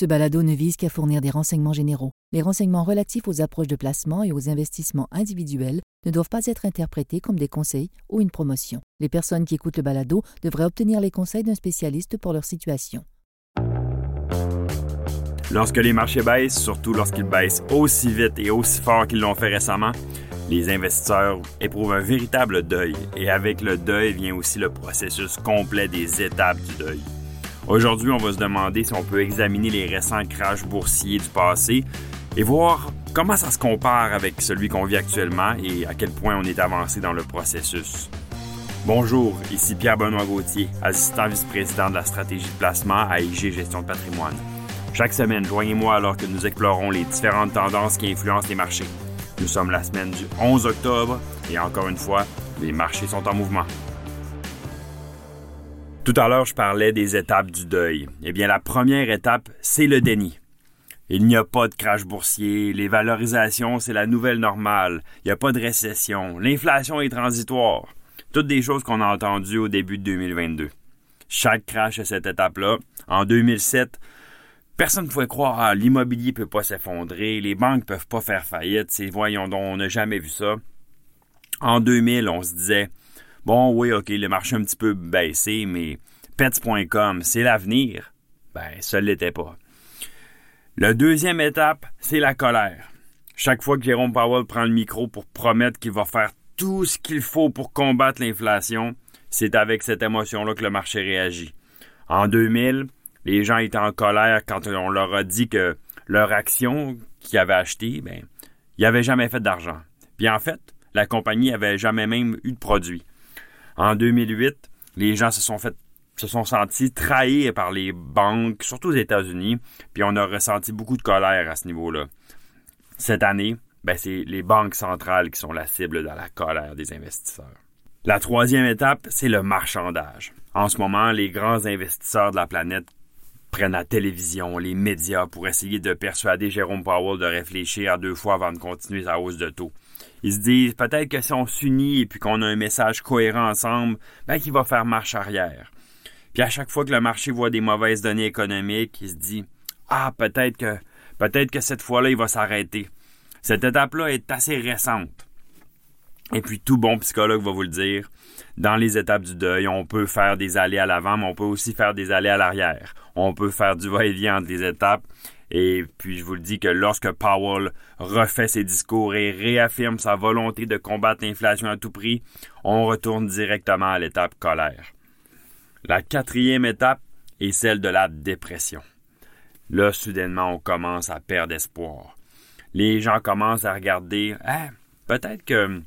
Ce balado ne vise qu'à fournir des renseignements généraux. Les renseignements relatifs aux approches de placement et aux investissements individuels ne doivent pas être interprétés comme des conseils ou une promotion. Les personnes qui écoutent le balado devraient obtenir les conseils d'un spécialiste pour leur situation. Lorsque les marchés baissent, surtout lorsqu'ils baissent aussi vite et aussi fort qu'ils l'ont fait récemment, les investisseurs éprouvent un véritable deuil et avec le deuil vient aussi le processus complet des étapes du deuil. Aujourd'hui, on va se demander si on peut examiner les récents crashs boursiers du passé et voir comment ça se compare avec celui qu'on vit actuellement et à quel point on est avancé dans le processus. Bonjour, ici Pierre-Benoît Gauthier, assistant vice-président de la stratégie de placement à IG Gestion de patrimoine. Chaque semaine, joignez-moi alors que nous explorons les différentes tendances qui influencent les marchés. Nous sommes la semaine du 11 octobre et encore une fois, les marchés sont en mouvement. Tout à l'heure, je parlais des étapes du deuil. Eh bien, la première étape, c'est le déni. Il n'y a pas de crash boursier, les valorisations, c'est la nouvelle normale, il n'y a pas de récession, l'inflation est transitoire. Toutes des choses qu'on a entendues au début de 2022. Chaque crash à cette étape-là. En 2007, Personne ne pouvait croire, ah, l'immobilier peut pas s'effondrer, les banques peuvent pas faire faillite, c'est voyons donc, on n'a jamais vu ça. En 2000, on se disait, bon, oui, ok, le marché un petit peu baissé, mais pets.com, c'est l'avenir. Ben, ça ne l'était pas. La deuxième étape, c'est la colère. Chaque fois que Jérôme Powell prend le micro pour promettre qu'il va faire tout ce qu'il faut pour combattre l'inflation, c'est avec cette émotion-là que le marché réagit. En 2000, les gens étaient en colère quand on leur a dit que leur action qu'ils avaient achetée, ben, ils n'avaient jamais fait d'argent. Puis en fait, la compagnie avait jamais même eu de produit. En 2008, les gens se sont fait se sont sentis trahis par les banques, surtout aux États-Unis, puis on a ressenti beaucoup de colère à ce niveau-là. Cette année, ben, c'est les banques centrales qui sont la cible de la colère des investisseurs. La troisième étape, c'est le marchandage. En ce moment, les grands investisseurs de la planète prennent la télévision, les médias pour essayer de persuader Jérôme Powell de réfléchir à deux fois avant de continuer sa hausse de taux. Ils se disent peut-être que si on s'unit et puis qu'on a un message cohérent ensemble, ben qu'il va faire marche arrière. Puis à chaque fois que le marché voit des mauvaises données économiques, il se dit ah peut-être que peut-être que cette fois-là il va s'arrêter. Cette étape-là est assez récente. Et puis tout bon psychologue va vous le dire, dans les étapes du deuil, on peut faire des allées à l'avant, mais on peut aussi faire des allées à l'arrière. On peut faire du va-et-vient entre les étapes. Et puis je vous le dis que lorsque Powell refait ses discours et réaffirme sa volonté de combattre l'inflation à tout prix, on retourne directement à l'étape colère. La quatrième étape est celle de la dépression. Là, soudainement, on commence à perdre espoir. Les gens commencent à regarder, ah, peut-être que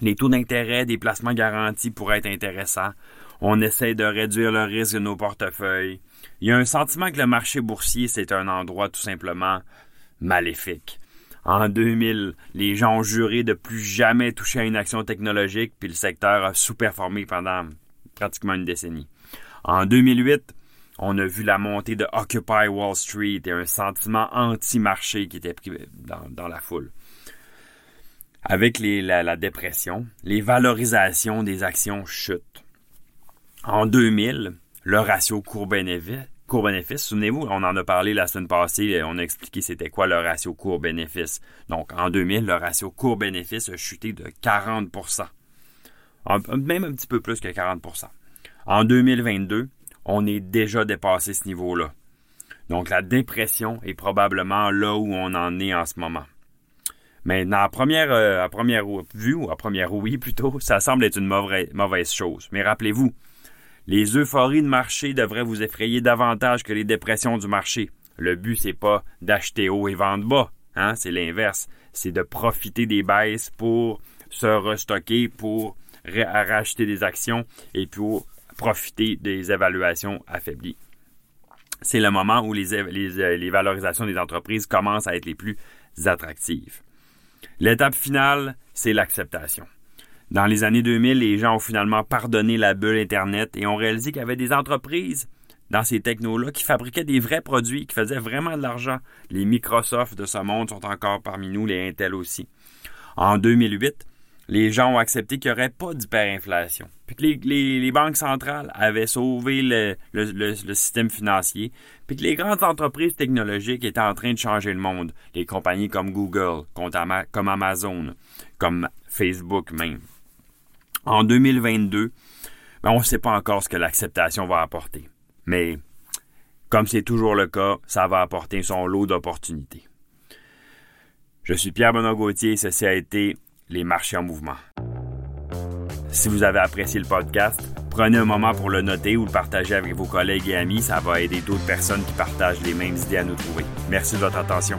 les taux d'intérêt des placements garantis pourraient être intéressants. On essaie de réduire le risque de nos portefeuilles. Il y a un sentiment que le marché boursier, c'est un endroit tout simplement maléfique. En 2000, les gens ont juré de plus jamais toucher à une action technologique, puis le secteur a sous-performé pendant pratiquement une décennie. En 2008, on a vu la montée de Occupy Wall Street et un sentiment anti-marché qui était pris dans la foule. Avec la, dépression, les valorisations des actions chutent. En 2000, le ratio court-bénéfice, court-bénéfice, souvenez-vous, on en a parlé la semaine passée, on a expliqué c'était quoi le ratio court-bénéfice. Donc, en 2000, le ratio court-bénéfice a chuté de 40% même un petit peu plus que 40% En 2022, on est déjà dépassé ce niveau-là. Donc, la dépression est probablement là où on en est en ce moment. Mais à première, euh, à première vue, ou à première oui plutôt, ça semble être une mauvaise chose. Mais rappelez-vous, les euphories de marché devraient vous effrayer davantage que les dépressions du marché. Le but, c'est pas d'acheter haut et vendre bas. Hein? C'est l'inverse. C'est de profiter des baisses pour se restocker, pour racheter des actions et pour profiter des évaluations affaiblies. C'est le moment où les, les valorisations des entreprises commencent à être les plus attractives. L'étape finale, c'est l'acceptation. Dans les années 2000, les gens ont finalement pardonné la bulle Internet et ont réalisé qu'il y avait des entreprises dans ces technos-là qui fabriquaient des vrais produits, qui faisaient vraiment de l'argent. Les Microsoft de ce monde sont encore parmi nous, les Intel aussi. En 2008, les gens ont accepté qu'il n'y aurait pas d'hyperinflation. puis que les, banques centrales avaient sauvé le, système financier, puis que les grandes entreprises technologiques étaient en train de changer le monde, les compagnies comme Google, comme Amazon, comme Facebook même. En 2022, ben, on ne sait pas encore ce que l'acceptation va apporter. Mais, comme c'est toujours le cas, ça va apporter son lot d'opportunités. Je suis Pierre Benoît Gauthier ceci a été Les marchés en mouvement. Si vous avez apprécié le podcast, prenez un moment pour le noter ou le partager avec vos collègues et amis. Ça va aider d'autres personnes qui partagent les mêmes idées à nous trouver. Merci de votre attention.